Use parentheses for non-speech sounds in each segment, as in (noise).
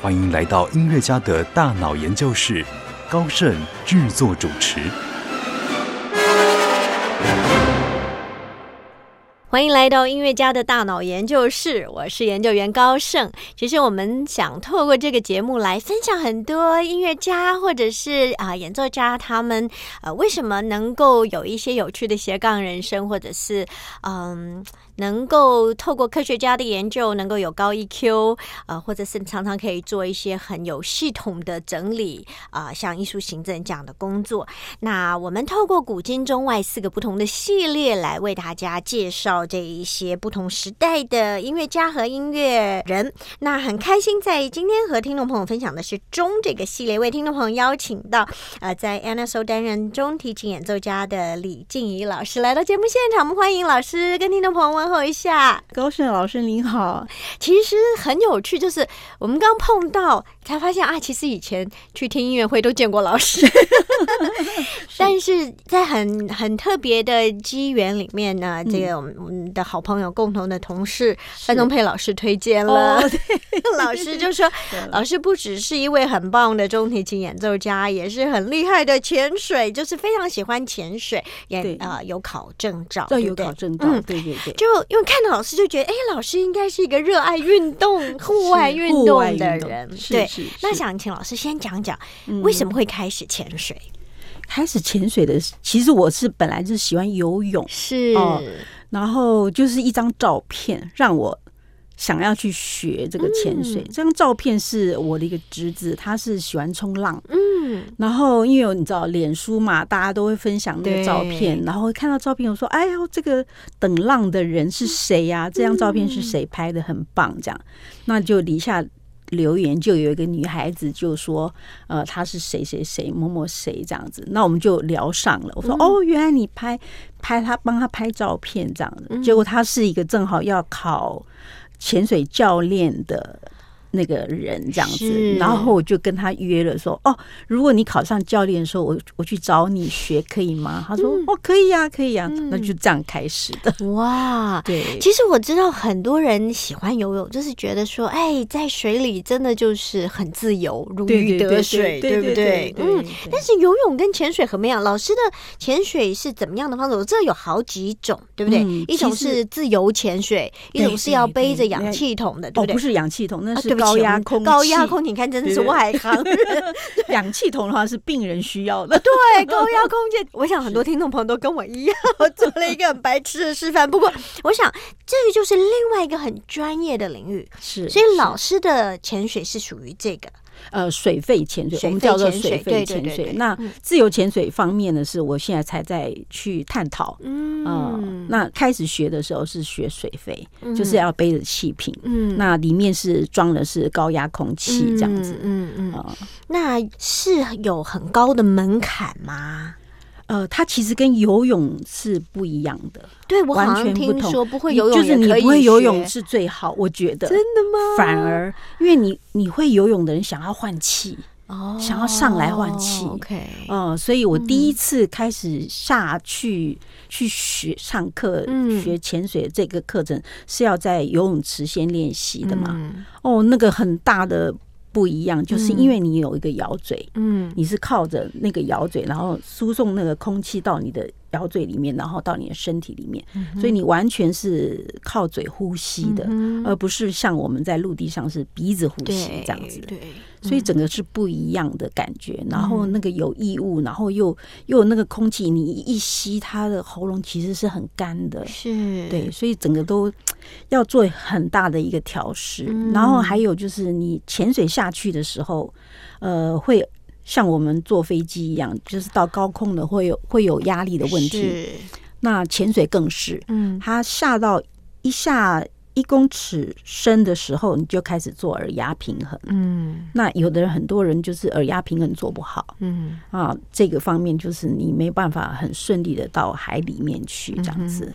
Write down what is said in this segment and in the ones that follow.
欢迎来到音乐家的大脑研究室，高盛制作主持。欢迎来到音乐家的大脑研究室，我是研究员高盛。其实我们想透过这个节目来分享很多音乐家或者是啊演奏家他们呃为什么能够有一些有趣的斜杠人生，或者是嗯。能够透过科学家的研究，能够有高 EQ，呃，或者是常常可以做一些很有系统的整理啊，像艺术行政这样的工作。那我们透过古今中外四个不同的系列来为大家介绍这一些不同时代的音乐家和音乐人。那很开心在今天和听众朋友分享的是中这个系列，为听众朋友邀请到呃在 NSO 担任中提琴演奏家的李静怡老师来到节目现场，我们欢迎老师跟听众朋友们。问候一下，高胜老师您好。其实很有趣，就是我们刚碰到，才发现啊，其实以前去听音乐会都见过老师，但是在很很特别的机缘里面呢，这个我们的好朋友、共同的同事范宗佩老师推荐了，(laughs) 老师就说，(laughs) 老师不只是一位很棒的中提琴演奏家，也是很厉害的潜水，就是非常喜欢潜水，也啊有考证照，对有考证照，对对对，就。因为看到老师就觉得，哎，老师应该是一个热爱运动、户外运动的人。对，那想请老师先讲讲，为什么会开始潜水？开始潜水的，其实我是本来就是喜欢游泳，是，哦然后就是一张照片让我。想要去学这个潜水，这张照片是我的一个侄子，他是喜欢冲浪。嗯，然后因为你知道脸书嘛，大家都会分享那个照片，然后看到照片，我说：“哎呦，这个等浪的人是谁呀？这张照片是谁拍的？很棒。”这样，那就底下留言就有一个女孩子就说：“呃，她是谁谁谁某某谁这样子。”那我们就聊上了。我说：“哦，原来你拍拍她帮她拍照片这样子。”结果她是一个正好要考。潜水教练的。那个人这样子，然后我就跟他约了，说哦，如果你考上教练的时候，我我去找你学，可以吗？他说哦，可以呀，可以呀，那就这样开始的。哇，对，其实我知道很多人喜欢游泳，就是觉得说，哎，在水里真的就是很自由，如鱼得水，对不对？嗯。但是游泳跟潜水很不一样。老师的潜水是怎么样的方式？我知道有好几种，对不对？一种是自由潜水，一种是要背着氧气筒的，对不对？不是氧气筒，那是。高压空高压空气，你看真的是外行。(laughs) 氧气筒的话是病人需要的。对，高压空气，我想很多听众朋友都跟我一样 (laughs) 做了一个很白痴的示范。不过，我想这个就是另外一个很专业的领域。是，所以老师的潜水是属于这个。呃，水肺潜水，我们叫做水肺潜水。那自由潜水方面呢，是我现在才在去探讨。嗯，那开始学的时候是学水肺，就是要背着气瓶。嗯，那里面是装的是高压空气这样子。嗯嗯，那是有很高的门槛吗？呃，它其实跟游泳是不一样的，对我完全听说不会游泳，就是你不会游泳是最好，我觉得真的吗？反而因为你你会游泳的人想要换气哦，想要上来换气，OK，嗯，所以我第一次开始下去去学上课学潜水这个课程是要在游泳池先练习的嘛？哦，那个很大的。不一样，就是因为你有一个咬嘴，嗯，你是靠着那个咬嘴，然后输送那个空气到你的咬嘴里面，然后到你的身体里面，所以你完全是靠嘴呼吸的，而不是像我们在陆地上是鼻子呼吸这样子。对。所以整个是不一样的感觉，然后那个有异物，然后又又有那个空气，你一吸，它的喉咙其实是很干的，是对，所以整个都要做很大的一个调试。然后还有就是你潜水下去的时候，呃，会像我们坐飞机一样，就是到高空的会有会有压力的问题。那潜水更是，嗯，它下到一下。一一公尺深的时候，你就开始做耳压平衡。嗯。那有的人很多人就是耳压平衡做不好。嗯。啊，这个方面就是你没办法很顺利的到海里面去，这样子、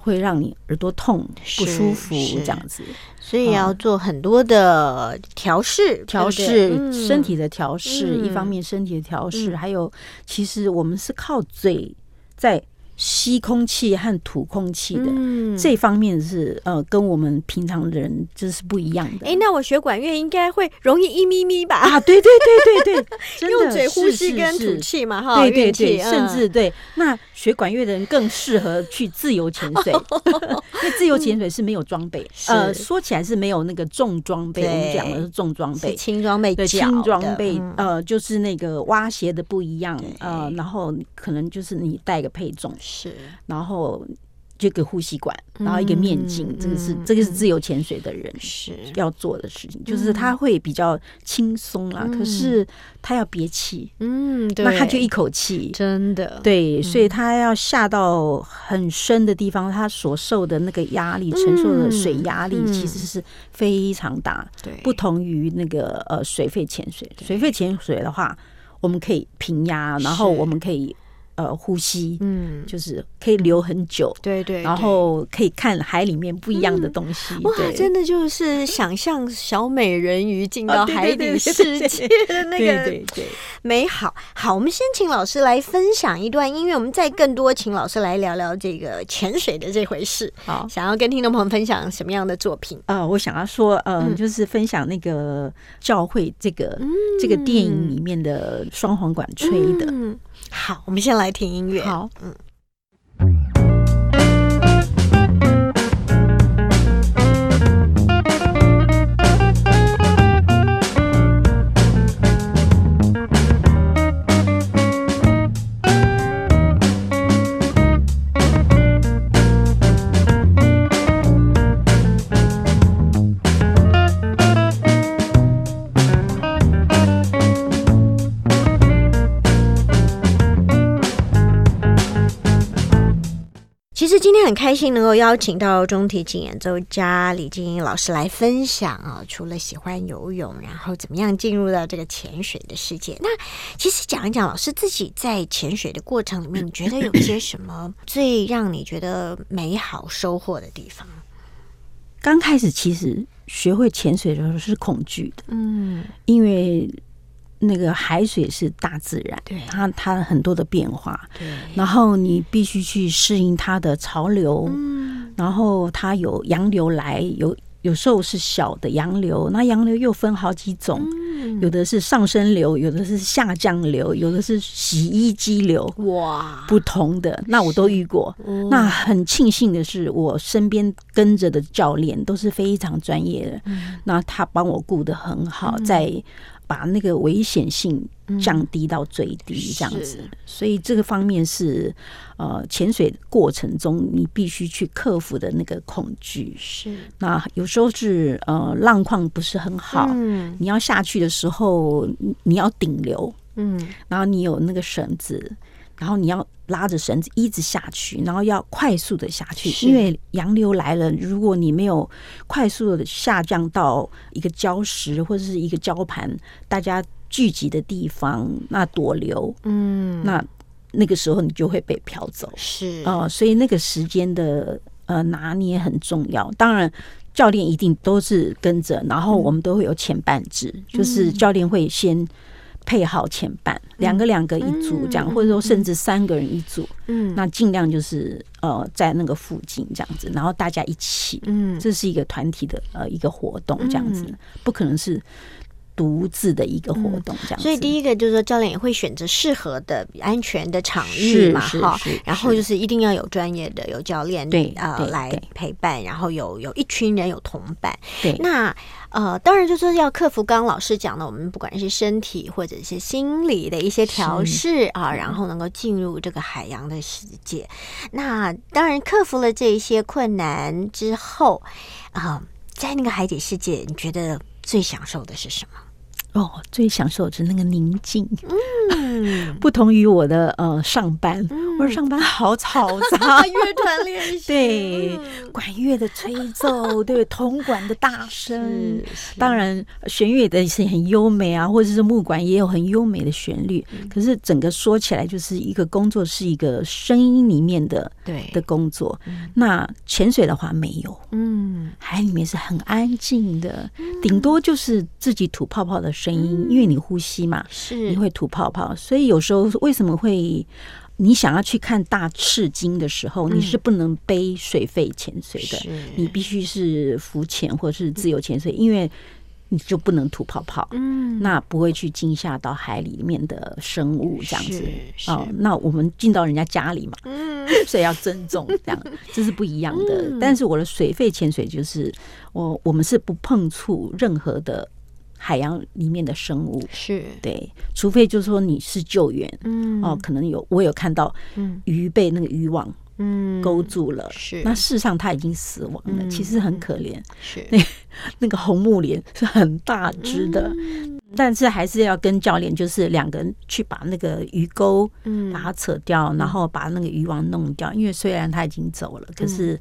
会让你耳朵痛不舒服，这样子。所以要做很多的调试，调试嗯。身体的调试，嗯。一方面身体的调试，嗯。还有其实我们是靠嘴在吸空气和吐空气的。嗯这方面是呃，跟我们平常人就是不一样的。哎，那我学管乐应该会容易一咪咪吧？啊，对对对对对，(laughs) 用嘴呼吸跟吐气嘛，哈，对对对，甚嗯至对那学管乐的人更适合去自由潜水，(laughs) 因为自由潜水是没有装备，呃，说起来是没有那个重装备，我们讲的是重装是备。轻装备对轻装备，嗯呃，就是那个蛙鞋的不一样，呃，然后可能就是你带个配重，是。然后这个呼吸管，然后一个面镜，嗯这个是嗯这个是自由潜水的人是。要做的事情，就是他会比较轻松啦，嗯。可是他要憋气，嗯，对，那他就一口气，真的。对，所以他要下到很深的地方，他所受的那个压力、承受的水压力嗯其实是非常大，对。不同于那个呃水肺潜水。水肺潜水的话，我们可以平压，然后我们可以呃呼吸，嗯，就是可以留很久，对对，然后可以看海里面不一样的东西。哇，真的就是想象小美人鱼进到海底世界的那个对对，美好。好，我们先请老师来分享一段音乐，我们再更多请老师来聊聊这个潜水的这回事。好。想要跟听众朋友分享什么样的作品？呃，我想要说，呃，嗯就是分享那个教会这个、这个电影里面的双簧管吹的。嗯，好，我们先来听音乐。好，其很开心能够邀请到中提琴演奏家李静英老师来分享啊，除了喜欢游泳，然后怎么样进入到这个潜水的世界。那其实讲一讲，老师自己在潜水的过程里面，你觉得有些什么最让你觉得美好收获的地方？刚开始其实学会潜水的时候是恐惧的，嗯，因为那个海水是大自然，对。它它很多的变化，对，然后你必须去适应它的潮流，嗯，然后它有洋流来，有有时候是小的洋流，那洋流又分好几种，嗯。有的是上升流，有的是下降流，有的是洗衣机流，哇，不同的，那我都遇过。哦。那很庆幸的是，我身边跟着的教练都是非常专业的，嗯。那他帮我顾得很好，在把那个危险性降低到最低，这样子。是所以这个方面是呃潜水过程中你必须去克服的那个恐惧。是。那有时候是呃浪况不是很好，嗯。你要下去的时候你你要顶流，嗯。然后你有那个绳子，然后你要拉着绳子一直下去，然后要快速的下去，因为洋流来了，如果你没有快速的下降到一个礁石或者是一个礁盘，大家聚集的地方，那躲流，嗯，那那个时候你就会被漂走。是。呃，所以那个时间的呃拿捏很重要。当然，教练一定都是跟着，然后我们都会有前半制，就是教练会先配好前伴，两个两个一组这样，或者说甚至三个人一组，嗯。那尽量就是呃在那个附近这样子，然后大家一起，嗯。这是一个团体的呃一个活动这样子。嗯，不可能是独自的一个活动这样子。所以第一个就是说，教练也会选择适合的、安全的场域嘛，哈。然后就是一定要有专业的、有教练对呃来陪伴，然后有有一群人有同伴。对那呃，当然就是要克服刚刚老师讲的，我们不管是身体或者是心理的一些调试啊，然后能够进入这个海洋的世界。那当然克服了这一些困难之后啊、在那个海底世界，你觉得最享受的是什么？哦，最享受的是那个宁静，嗯，(laughs) 不同于我的呃上班，我的上班 (laughs) 好吵杂，(laughs) 乐团练习，对，管乐的吹奏，对，铜管的大声，当然弦乐的是很优美啊，或者是木管也有很优美的旋律。可是整个说起来，就是一个工作是一个声音里面的对的工作。那潜水的话没有，嗯，海里面是很安静的，顶多就是自己吐泡泡的声音，因为你呼吸嘛，是。你会吐泡泡，所以有时候为什么会你想要去看大赤鲸的时候，你是不能背水肺潜水的，你必须是浮潜或者是自由潜水，因为你就不能吐泡泡，嗯，那不会去惊吓到海里面的生物这样子。哦。那我们进到人家家里嘛，嗯，(laughs) 所以要尊重这样，(laughs) 这是不一样的。但是我的水肺潜水就是我我们是不碰触任何的。海洋里面的生物。是。对，除非就是说你是救援，嗯，哦，可能有我有看到，嗯，鱼被那个渔网，嗯，勾住了，是，那事实上他已经死亡了，其实很可怜，是。那 (laughs) 那个红木莲是很大只的，但是还是要跟教练就是两个人去把那个鱼钩，嗯，把它扯掉，然后把那个渔网弄掉，因为虽然他已经走了，可是。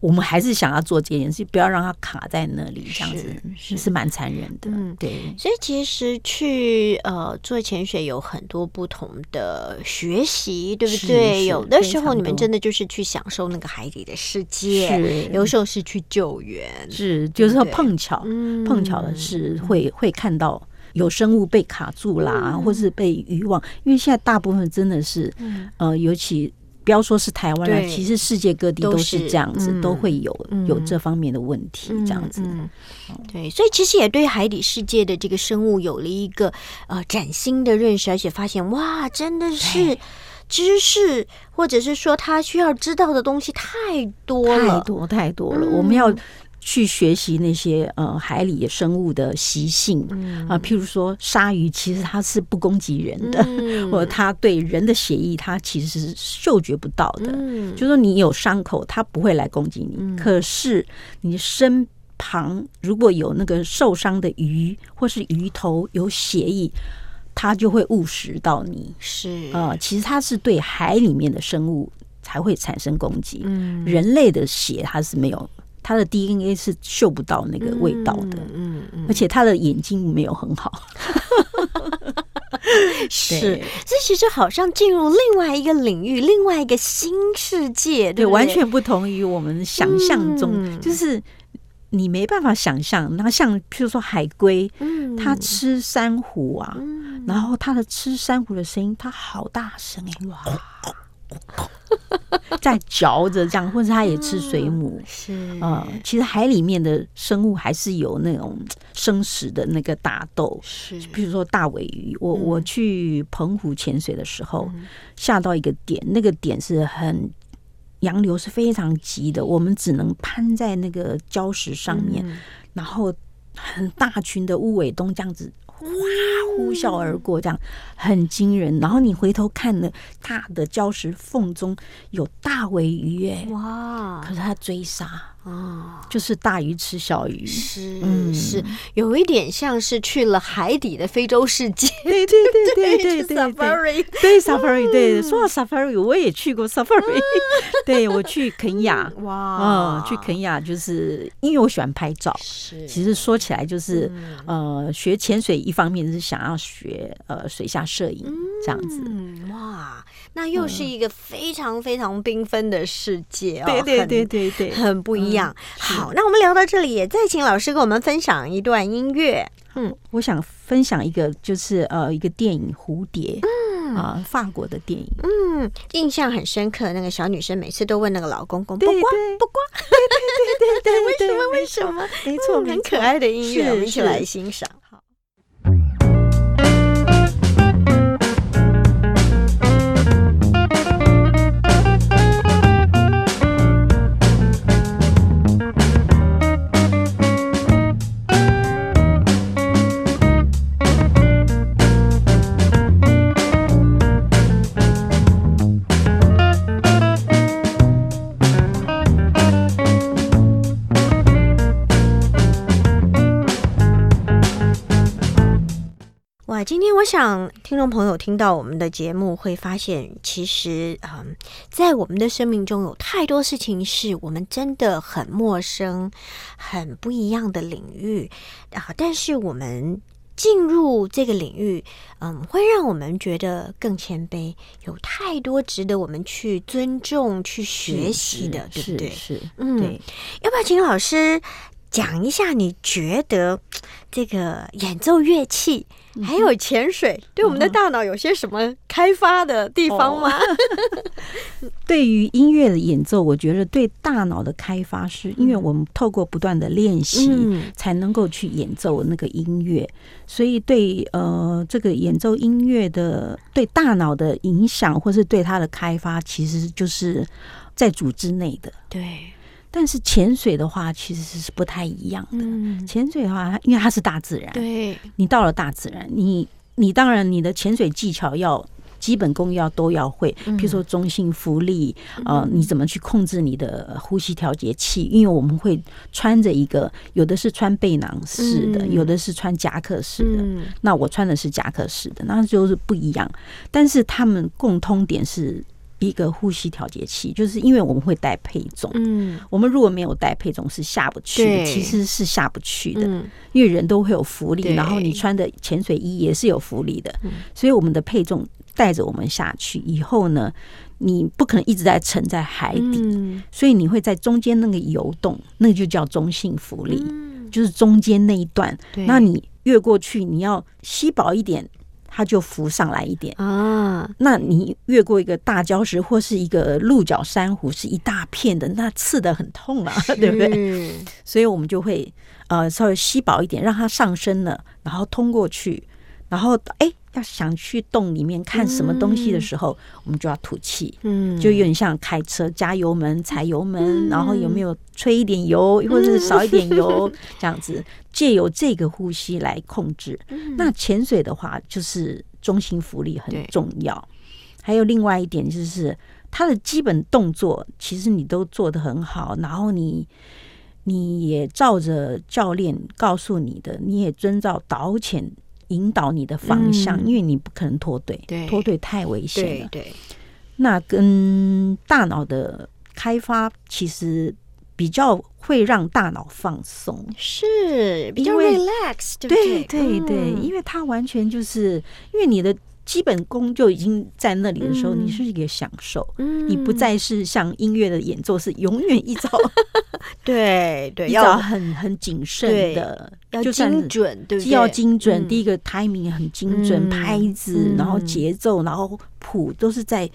我们还是想要做这件事，不要让它卡在那里，这样子是是蛮残忍的。嗯，对。所以其实去呃做潜水有很多不同的学习，对不对？有的时候你们真的就是去享受那个海底的世界，有时候是去救援，是就是说碰巧碰巧的是会会看到有生物被卡住啦，或是被渔网，因为现在大部分真的是呃，尤其。不要说是台湾了，其实世界各地都是这样子，都会有有这方面的问题，这样子。对，所以其实也对海底世界的这个生物有了一个呃崭新的认识，而且发现哇，真的是知识，或者是说他需要知道的东西太多了，太多太多了，我们要。去学习那些呃海里生物的习性啊，譬如说鲨鱼，其实它是不攻击人的，(laughs) 或者它对人的血液，它其实是嗅觉不到的。就说你有伤口，它不会来攻击你。可是你身旁如果有那个受伤的鱼，或是鱼头有血液，它就会误食到你。是啊，其实它是对海里面的生物才会产生攻击。嗯，人类的血它是没有。它的 DNA 是嗅不到那个味道的，嗯嗯，而且他的眼睛没有很好，(laughs) 是，这其实好像进入另外一个领域，另外一个新世界，对，完全不同于我们想象中，就是你没办法想象。那像譬如说海龟，嗯，它吃珊瑚啊，然后它的吃珊瑚的声音，它好大声哎，哇！(laughs) 在嚼着这样，或者它也吃水母，是。呃，其实海里面的生物还是有那种生食的那个打斗，是，比如说大尾鱼，我我去澎湖潜水的时候，下到一个点，那个点是很洋流是非常急的，我们只能攀在那个礁石上面，然后很大群的乌尾东这样子。哗，呼啸而过，这样很惊人。然后你回头看呢大的礁石缝中有大尾鱼，哎，哇！可是它追杀。哦，就是大鱼吃小鱼，是嗯。是，有一点像是去了海底的非洲世界，对对对对 (laughs) 对对，safari，对 safari，对，说到 safari，我也去过 safari，(laughs) 对我去肯亚，哇，嗯，去肯亚就是因为我喜欢拍照，是，其实说起来就是呃，学潜水一方面是想要学呃水下摄影这样子，哇，那又是一个非常非常缤纷的世界哦，对对对对对，很不一样。好，那我们聊到这里，也再请老师给我们分享一段音乐。嗯，我想分享一个，就是呃，一个电影《蝴蝶》，嗯啊，法国的电影，嗯，印象很深刻。那个小女生每次都问那个老公公，不刮不刮，对对对对 (laughs) 对，为什么为什么？没错，很可爱的音乐，我们一起来欣赏。今天我想听众朋友听到我们的节目，会发现其实，嗯，在我们的生命中有太多事情是我们真的很陌生、很不一样的领域啊，但是我们。进入这个领域，嗯，会让我们觉得更谦卑，有太多值得我们去尊重、去学习的，对不对？是，嗯，要不要请老师讲一下？你觉得 (tsk) 这个演奏乐器？还有潜水，对我们的大脑有些什么开发的地方吗？(laughs) 对于音乐的演奏，我觉得对大脑的开发，是因为我们透过不断的练习，才能够去演奏那个音乐。所以，对呃，这个演奏音乐的对大脑的影响，或是对它的开发，其实就是在组织内的。对。但是潜水的话，其实是不太一样的。潜水的话，因为它是大自然，对，你到了大自然，你你当然你的潜水技巧要基本功要都要会，比如说中性浮力，呃，你怎么去控制你的呼吸调节器？因为我们会穿着一个，有的是穿背囊式的，有的是穿夹克式的。那我穿的是夹克式的，那就是不一样。但是他们共通点是。一个呼吸调节器，就是因为我们会带配重，嗯，我们如果没有带配重是下不去的，其实是下不去的，因为人都会有浮力，然后你穿的潜水衣也是有浮力的，所以我们的配重带着我们下去以后呢，你不可能一直在沉在海底，所以你会在中间那个游动，那就叫中性浮力，就是中间那一段，那你越过去，你要吸饱一点。它就浮上来一点。啊，那你越过一个大礁石或是一个鹿角珊瑚，是一大片的，那刺的很痛啊，(laughs) 对不对？所以我们就会呃稍微吸饱一点，让它上升了，然后通过去，然后哎要想去洞里面看什么东西的时候，我们就要吐气，嗯，就有点像开车加油门踩油门，然后有没有吹一点油或者是少一点油 (laughs) 这样子。借由这个呼吸来控制。那潜水的话，就是中心浮力很重要。还有另外一点就是，它的基本动作其实你都做得很好，然后你你也照着教练告诉你的，你也遵照导潜引导你的方向，因为你不可能脱队，脱队太危险了。对，那跟大脑的开发其实。比较会让大脑放松，是比较 relax，对对？对，因为它完全就是因为你的基本功就已经在那里的时候，你是一个享受，你不再是像音乐的演奏是永远一招，(laughs) 对对，(laughs) 要很很谨慎的，要精准，对，既要精准，第一个 timing 很精准，拍子，然后节奏，然后谱都是在。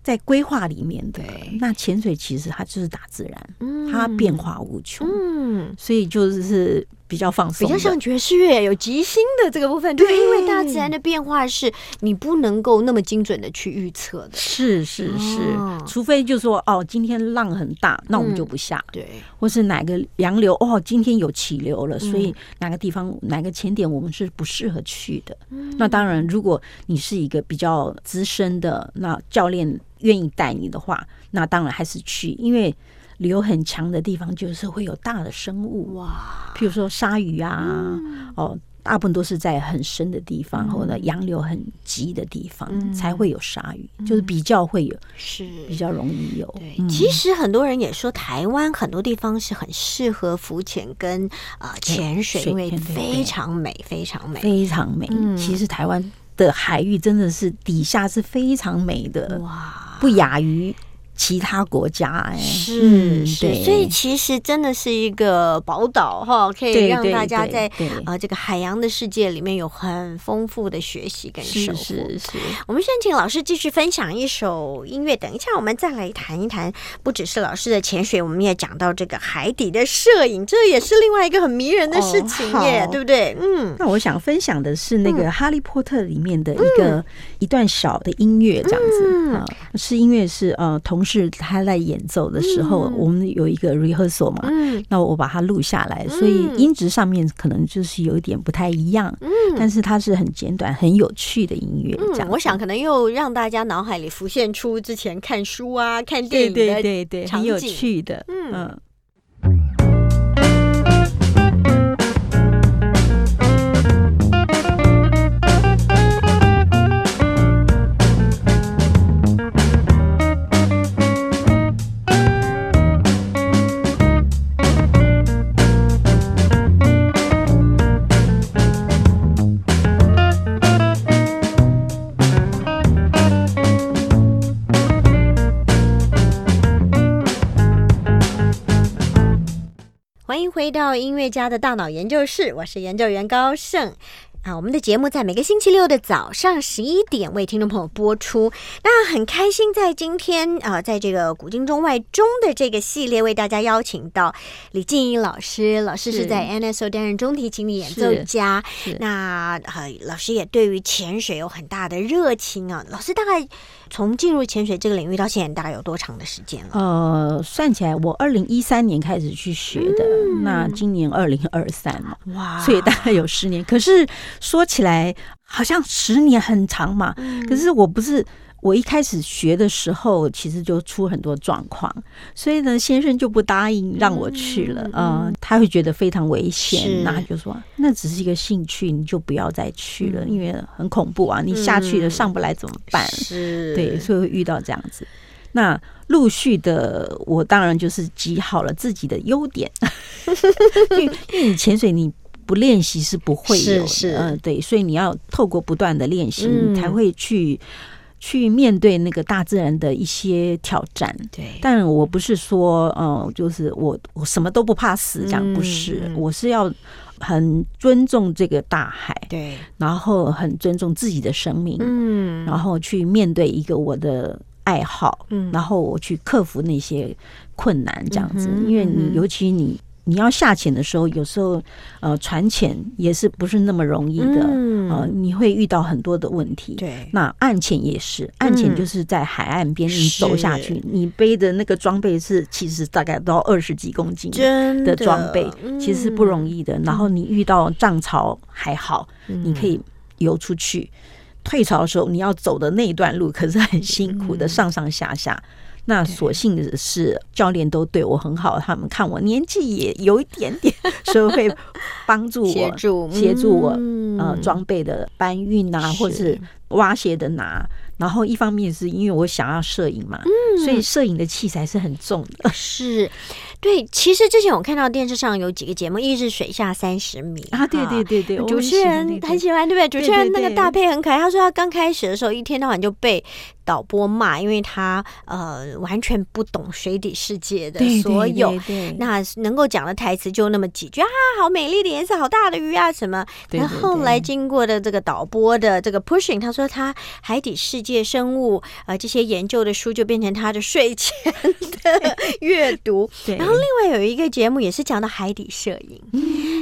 在规划里面的。那潜水其实它就是大自然，它变化无穷，嗯。所以就是。比较放松，比较像爵士乐有即兴的这个部分，对，因为大自然的变化是你不能够那么精准的去预测的，是是是，除非就说哦，今天浪很大，那我们就不下，对，或是哪个洋流哦，今天有起流了，所以哪个地方哪个潜点我们是不适合去的。那当然，如果你是一个比较资深的，那教练愿意带你的话，那当然还是去，因为。流很强的地方，就是会有大的生物。哇，譬如说鲨鱼啊，哦，大部分都是在很深的地方，或者洋流很急的地方才会有鲨鱼，就是比较会有，是。比较容易有。对，其实很多人也说，台湾很多地方是很适合浮潜跟啊潜水，因为非常美，非常美，非常美。其实台湾的海域真的是底下是非常美的，哇，不亚于。其他国家哎，是是，所以其实真的是一个宝岛哈，可以让大家在呃这个海洋的世界里面有很丰富的学习跟收获。是是，我们先请老师继续分享一首音乐，等一下我们再来谈一谈，不只是老师的潜水，我们也讲到这个海底的摄影，这也是另外一个很迷人的事情耶，对不对？嗯，那我想分享的是那个《哈利波特》里面的一个一段小的音乐，这样子啊，是音乐是呃同。是他在演奏的时候，我们有一个 rehearsal 嘛，那我把它录下来，所以音质上面可能就是有一点不太一样，嗯，但是它是很简短、很有趣的音乐。这样，我想可能又让大家脑海里浮现出之前看书啊、看电影的对对很有趣的，嗯。回到音乐家的大脑研究室，我是研究员高盛。啊，我们的节目在每个星期六的早上十一点为听众朋友播出。那很开心，在今天啊，在这个古今中外中的这个系列，为大家邀请到李静怡老师。老师是在 NSO 担任中提琴的演奏家。那呃，老师也对于潜水有很大的热情啊。老师大概从进入潜水这个领域到现在，大概有多长的时间了？呃，算起来，我二零一三年开始去学的，那今年二零二三嘛，哇，所以大概有十年。可是。说起来好像十年很长嘛，可是我不是我一开始学的时候，其实就出很多状况，所以呢，先生就不答应让我去了。嗯，他会觉得非常危险，那就说那只是一个兴趣，你就不要再去了，因为很恐怖啊！你下去了上不来怎么办？是，对，所以会遇到这样子。那陆续的，我当然就是集好了自己的优点，(laughs) 因为因为你潜水你。不练习是不会有的，嗯，对，所以你要透过不断的练习，你才会去去面对那个大自然的一些挑战。对，但我不是说，嗯，就是我我什么都不怕死，这样不是，我是要很尊重这个大海，对，然后很尊重自己的生命，嗯，然后去面对一个我的爱好，嗯，然后我去克服那些困难，这样子，因为你尤其你。你要下潜的时候，有时候呃，船潜也是不是那么容易的呃，你会遇到很多的问题。对，那岸潜也是，岸潜就是在海岸边你走下去，你背的那个装备是其实大概都要二十几公斤的。装备，其实是不容易的。然后你遇到涨潮还好，你可以游出去；退潮的时候，你要走的那一段路可是很辛苦的，上上下下。那所幸的是，教练都对我很好，他们看我年纪也有一点点，(laughs) 所以会帮助我协助协助我呃装备的搬运啊，或者是挖鞋的拿。然后一方面是因为我想要摄影嘛，所以摄影的器材是很重的。(laughs) 是，对。其实之前我看到电视上有几个节目，一是水下三十米啊，对对对对，主持人很喜欢，对不对？主持人那个大配很可爱。他说他刚开始的时候，一天到晚就被导播骂，因为他呃完全不懂水底世界的所有，那能够讲的台词就那么几句啊，好美丽的颜色，好大的鱼啊什么。然后后来经过的这个导播的这个 pushing，他说他海底世界生物呃这些研究的书就变成他的睡前的 (laughs) 阅读。然后另外有一个节目也是讲到海底摄影，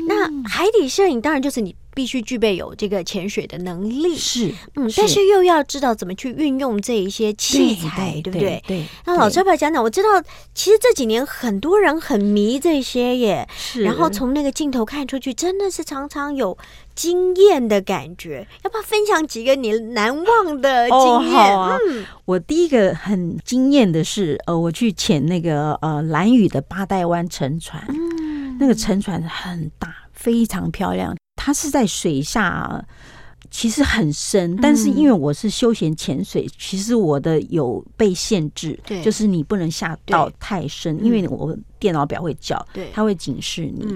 那海底摄影当然就是你。必须具备有这个潜水的能力，是，嗯，但是又要知道怎么去运用这一些器材，对不对？对。那老师要不要讲讲？我知道，其实这几年很多人很迷这些耶，是。然后从那个镜头看出去，真的是常常有惊艳的感觉。要不要分享几个你难忘的经验？嗯，我第一个很惊艳的是，呃，我去潜那个呃蓝屿的八代湾沉船，嗯，那个沉船很大，非常漂亮。它是在水下，其实很深，但是因为我是休闲潜水，其实我的有被限制，对，就是你不能下到太深，因为我电脑表会叫，对，它会警示你。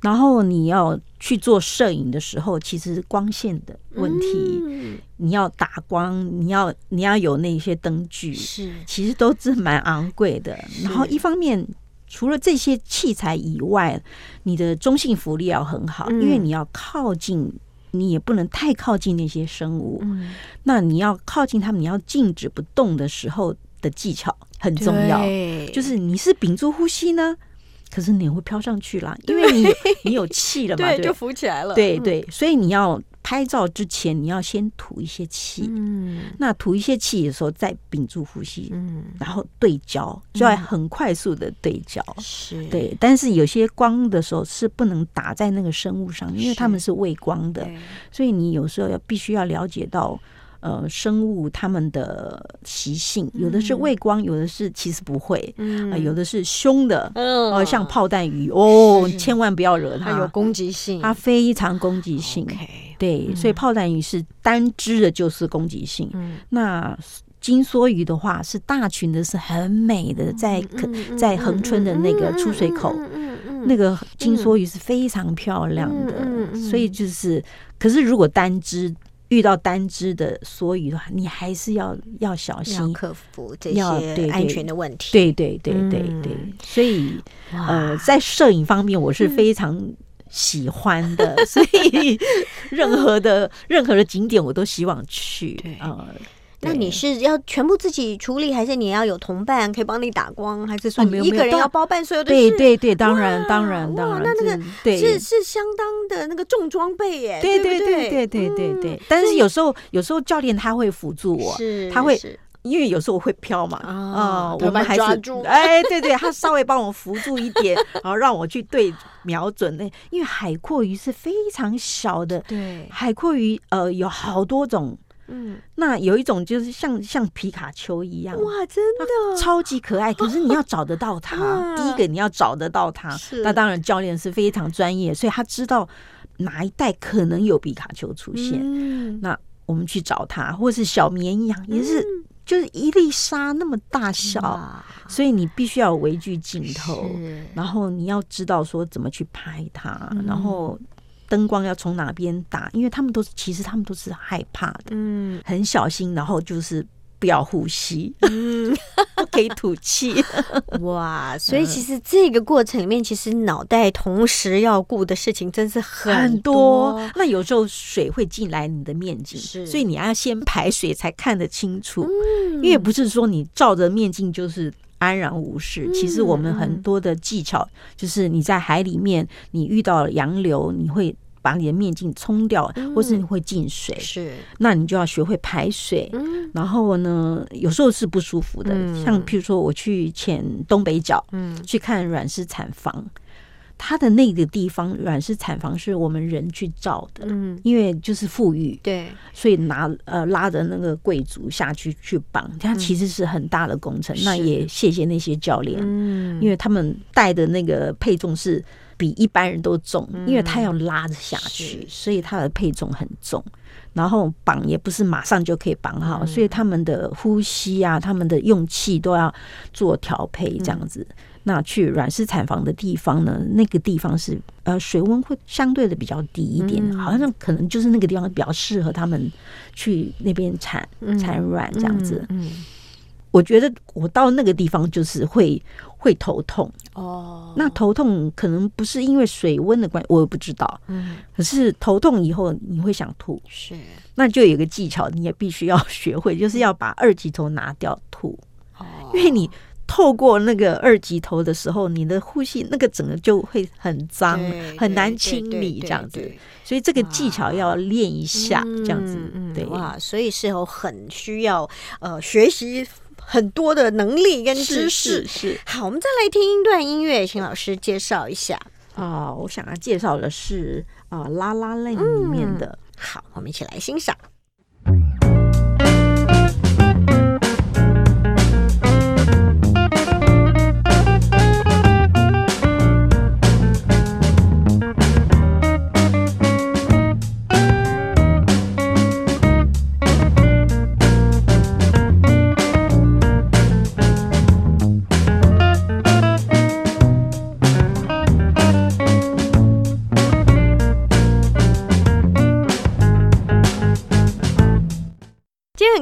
然后你要去做摄影的时候，其实光线的问题，你要打光，你要你要有那些灯具，是，其实都是蛮昂贵的。然后一方面。除了这些器材以外，你的中性浮力要很好，因为你要靠近，你也不能太靠近那些生物。那你要靠近它们，你要静止不动的时候的技巧很重要。就是你是屏住呼吸呢，可是你会飘上去啦，因为你你有气了嘛，(laughs) 对，就浮起来了。对对，所以你要。拍照之前，你要先吐一些气。嗯，那吐一些气的时候，再屏住呼吸。嗯，然后对焦，就要很快速的对焦。是，对。但是有些光的时候是不能打在那个生物上，因为他们是畏光的，所以你有时候要必须要了解到。呃，生物它们的习性，有的是畏光，有的是其实不会，嗯，有的是凶的，嗯，像炮弹鱼哦，千万不要惹它，有攻击性，它非常攻击性，对，所以炮弹鱼是单只的，就是攻击性。那金梭鱼的话是大群的，是很美的，在在恒春的那个出水口，那个金梭鱼是非常漂亮的，所以就是，可是如果单只。遇到单只的所以的话，你还是要要小要心。克服这些安全的问题。对对对对嗯对，所以呃，在摄影方面我是非常喜欢的，(laughs) 所以任何的任何的景点我都希望去对。呃，那你是要全部自己处理，还是你要有同伴可以帮你打光，还是说哦你一个人要包办所有的事？对对对，当然当然当然，哇那那个这对。是是相当的那个重装备耶，对对对对对？对对嗯，但是有时候有时候教练他会辅助我，是他会因为有时候我会飘嘛，啊我们还是 (laughs) 哎，对对，他稍微帮我扶住一点，(laughs) 然后让我去对瞄准那，因为海阔鱼是非常小的，对，海阔鱼呃有好多种，嗯，那有一种就是像像皮卡丘一样，哇，真的。超级可爱，可是你要找得到它。(laughs) 啊。第一个你要找得到它。是，那当然教练是非常专业，所以他知道哪一代可能有皮卡丘出现，嗯。那我们去找它，或是小绵羊也是，就是一粒沙那么大小，所以你必须要有微距镜头，然后你要知道说怎么去拍它，嗯。然后灯光要从哪边打，因为他们都是其实他们都是害怕的，嗯。很小心，然后就是不要呼吸，嗯，(laughs) 不可以吐气。(laughs) 哇，所以其实这个过程里面，其实脑袋同时要顾的事情真是很多。多，那有时候水会进来你的面镜，是。所以你要先排水才看得清楚，嗯。因为不是说你照着面镜就是。安然无事。嗯其实我们很多的技巧，就是你在海里面，你遇到洋流，你会把你的面镜冲掉，或是你会进水，是。那你就要学会排水。嗯。然后呢，有时候是不舒服的，嗯。像譬如说我去潜东北角，嗯。去看软式产房，它的那个地方软式产房是我们人去造的，嗯，因为就是富裕，对，所以拿呃拉着那个贵族下去去绑，它其实是很大的工程。那也谢谢那些教练，嗯。因为他们带的那个配重是比一般人都重，因为他要拉着下去，所以他的配重很重。然后绑也不是马上就可以绑好，所以他们的呼吸啊，他们的用气都要做调配，这样子。那去软式产房的地方呢，那个地方是呃水温会相对的比较低一点，好像可能就是那个地方比较适合他们去那边产产卵这样子。嗯，我觉得我到那个地方就是会会头痛，哦，那头痛可能不是因为水温的关系，我也不知道。嗯。可是头痛以后你会想吐，是。那就有一个技巧，你也必须要学会，就是要把二级头拿掉吐，哦，因为你透过那个二级头的时候，你的呼吸那个整个就会很脏，很难清理这样子。所以这个技巧要练一下，这样子对。哇，所以是有很需要呃学习很多的能力跟知识是。是好，我们再来听一段音乐，请老师介绍一下。啊、我想要介绍的是啊，拉拉链里面的。好，我们一起来欣赏。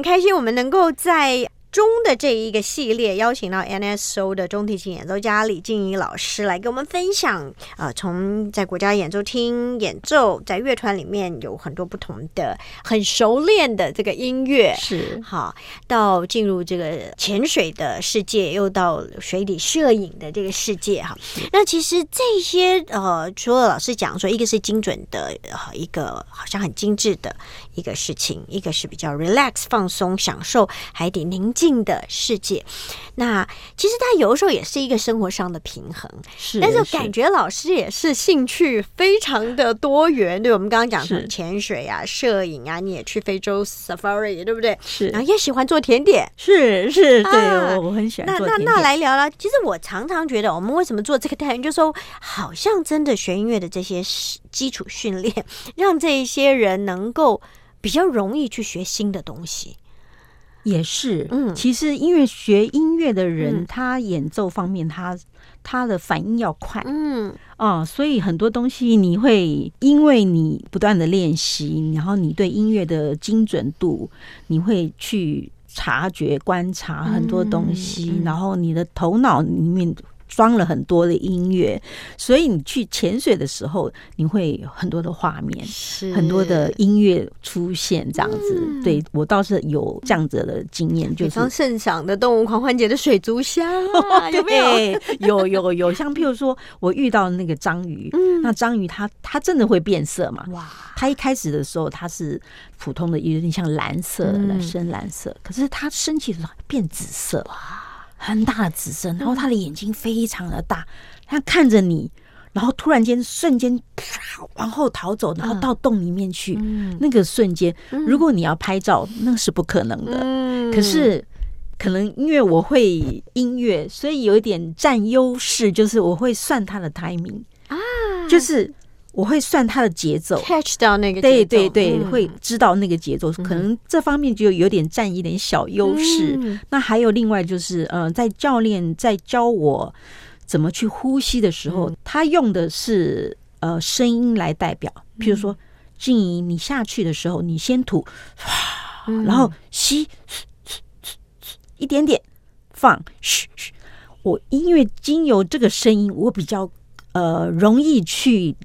开心，我们能够在中的这一个系列邀请到 NSO 的中提琴演奏家李静怡老师来跟我们分享。呃，从在国家演奏厅演奏，在乐团里面有很多不同的、很熟练的这个音乐。是好，到进入这个潜水的世界，又到水底摄影的这个世界哈。那其实这些呃，除了老师讲说，一个是精准的，呃，一个好像很精致的一个事情，一个是比较 relax 放松，享受海底宁静的世界。那其实它有的时候也是一个生活上的平衡，是，但是感觉老师也是兴趣非常的多元，对我们刚刚讲潜水啊、摄影啊，你也去非洲 safari 对不对？是然后也喜欢做甜点。是是，对啊我我很喜欢那那那来聊聊，其实我常常觉得，我们为什么做这个单元，就是说好像真的学音乐的这些基础训练，让这一些人能够比较容易去学新的东西。也是，嗯。其实因为学音乐的人，嗯。他演奏方面他他的反应要快，嗯。啊，所以很多东西你会因为你不断的练习，然后你对音乐的精准度，你会去察觉、观察很多东西，然后你的头脑里面。装了很多的音乐，所以你去潜水的时候，你会很多的画面，很多的音乐出现，这样子。对我倒是有这样子的经验，就是方盛响的动物狂欢节的水族箱，(laughs) 有没有？有有有，像譬如说我遇到那个章鱼，那章鱼它它真的会变色嘛？哇！它一开始的时候它是普通的，有点像蓝色的深蓝色，可是它升起的时候变紫色，哇！很大的紫色，然后他的眼睛非常的大，他看着你，然后突然间瞬间啪往后逃走，然后到洞里面去。那个瞬间，如果你要拍照，那是不可能的。可是可能因为我会音乐，所以有一点占优势，就是我会算他的 timing 啊，就是。我会算他的节奏，catch 到那个对对对，会知道那个节奏，可能这方面就有点占一点小优势。那还有另外就是，呃，在教练在教我怎么去呼吸的时候，他用的是呃声音来代表，譬如说静怡，你下去的时候，你先吐，然后吸，一点点放，嘘嘘。我因为经由这个声音，我比较呃容易去。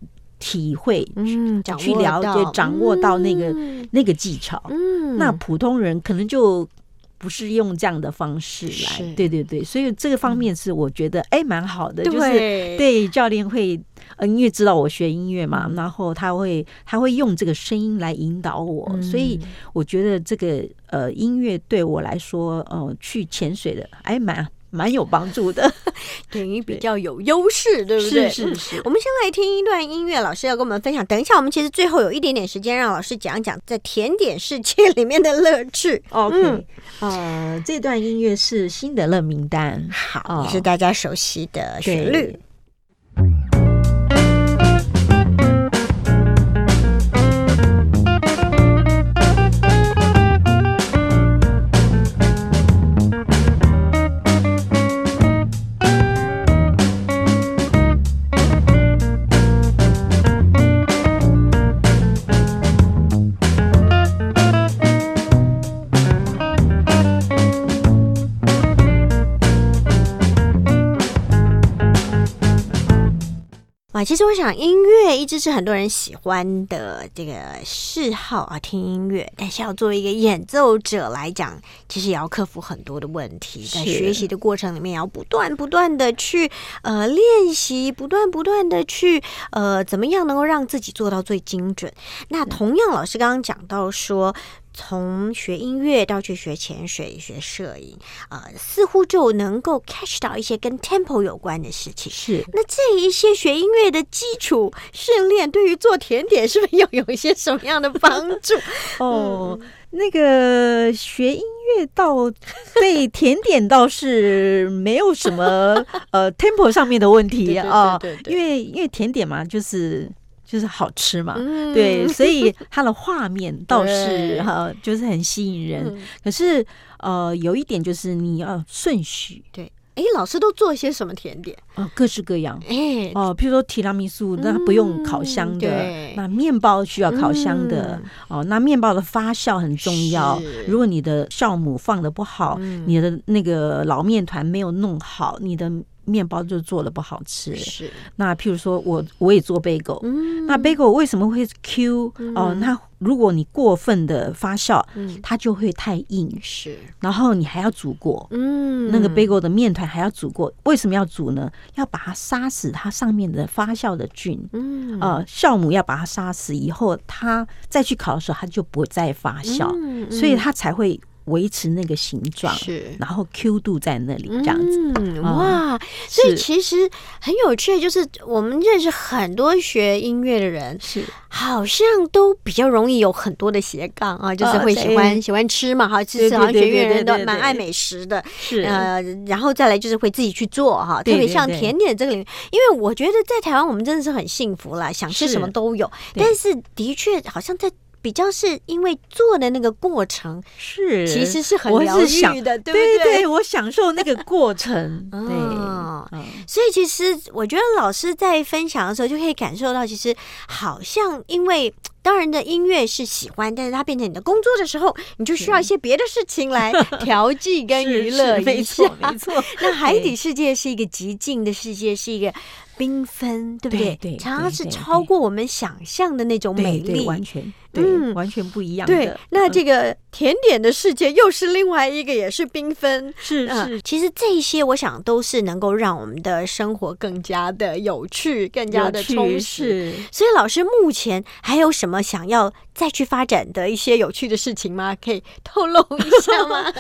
体会，嗯，去了解、掌握到那个那个技巧，嗯，那普通人可能就不是用这样的方式来，对对对，所以这个方面是我觉得哎蛮好的，就是对。教练会，呃，因为知道我学音乐嘛，然后他会他会用这个声音来引导我，所以我觉得这个呃音乐对我来说，呃，去潜水的哎蛮。蛮有帮助的，(laughs) 等于比较有优势，对不对？是是是。我们先来听一段音乐，老师要跟我们分享。等一下，我们其实最后有一点点时间，让老师讲讲在甜点世界里面的乐趣。OK，呃，这段音乐是辛德勒名单，好，也是大家熟悉的旋律。其实我想，音乐一直是很多人喜欢的这个嗜好啊，听音乐。但是要作为一个演奏者来讲，其实也要克服很多的问题，在学习的过程里面，也要不断不断的去呃练习，不断不断的去呃怎么样能够让自己做到最精准。那同样，老师刚刚讲到说。从学音乐到去学潜水、学摄影，呃，似乎就能够 catch 到一些跟 tempo 有关的事情。是，那这一些学音乐的基础训练，对于做甜点是不是又有一些什么样的帮助？(laughs) 哦，那个学音乐到对甜点倒是没有什么呃 tempo 上面的问题啊，(laughs) 因为因为甜点嘛，就是。就是好吃嘛，对，所以 (laughs) 它的画面倒是哈，就是很吸引人。可是呃，有一点就是你要顺序。对，哎，老师都做一些什么甜点？哦，各式各样。哎，哦，譬如说提拉米苏，那不用烤箱的，那面包需要烤箱的。哦，那面包的发酵很重要。如果你的酵母放的不好，你的那个老面团没有弄好，你的。面包就做的不好吃，是。那譬如说我我也做 bagel，嗯。那 bagel 为什么会 Q 哦？那如果你过分的发酵，嗯。它就会太硬，是。然后你还要煮过，嗯，那个 bagel 的面团还要煮过，为什么要煮呢？要把它杀死它上面的发酵的菌，嗯，呃，酵母要把它杀死以后，它再去烤的时候，它就不再发酵，所以它才会。维持那个形状，是，然后 Q 度在那里这样子，哇！所以其实很有趣，就是我们认识很多学音乐的人，是。好像都比较容易有很多的斜杠啊，就是会喜欢喜欢吃嘛，哈，其实好像学乐人都蛮爱美食的，是。呃，然后再来就是会自己去做哈，特别像甜点这个领域，因为我觉得在台湾我们真的是很幸福啦，想吃什么都有，但是的确好像在。比较是因为做的那个过程是，其实是很我疗愈的，对对不对？对，我享受那个过程，(laughs) 对，所以其实我觉得老师在分享的时候，就可以感受到，其实好像因为。当然的音乐是喜欢，但是它变成你的工作的时候，你就需要一些别的事情来 (laughs) 调剂跟娱乐没一下错。没错。(laughs) 那海底世界是一个极静的世界，是一个缤纷，对不对？对对常常是超过我们想象的那种美丽。完全对，嗯完全不一样的。对，那这个甜点的世界又是另外一个，也是缤纷。是嗯是其实这些，我想都是能够让我们的生活更加的有趣，更加的充实。所以，老师目前还有什么么想要再去发展的一些有趣的事情吗？可以透露一下吗？(laughs)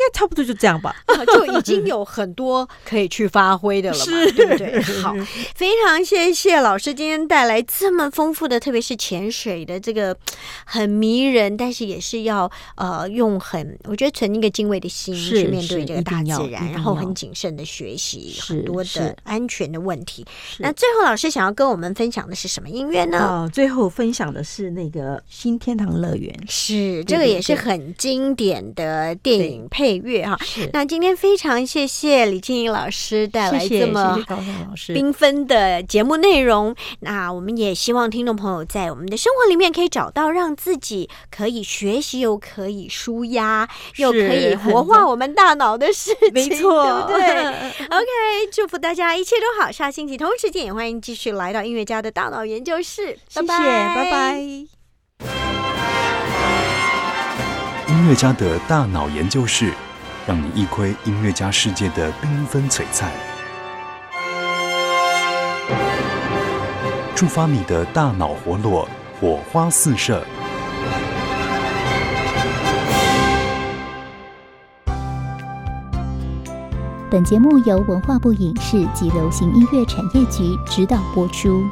应该差不多就这样吧。啊就已经有很多可以去发挥的了嘛，对不对？好，(laughs) 非常谢谢老师今天带来这么丰富的，特别是潜水的这个很迷人，但是也是要呃用很我觉得存一个敬畏的心去面对这个大自然，然后很谨慎的学习很多的安全的问题。那最后老师想要跟我们分享的是什么音乐呢？哦，最后分享的是那个新天堂乐园。是，这个也是很经典的电影配乐哈。是那今天非常谢谢李静怡老师带来这么。缤纷的节目内容。那我们也希望听众朋友在我们的生活里面可以找到让自己可以学习又可以舒压，又可以活化我们大脑的事情，没错，对不对？(laughs) OK，祝福大家一切都好。下星期同时间也欢迎继续来到音乐家的大脑研究室，谢谢，拜拜拜。音乐家的大脑研究室，让你一窥音乐家世界的缤纷璀璨，触发你的大脑活络，火花四射。本节目由文化部影视及流行音乐产业局指导播出。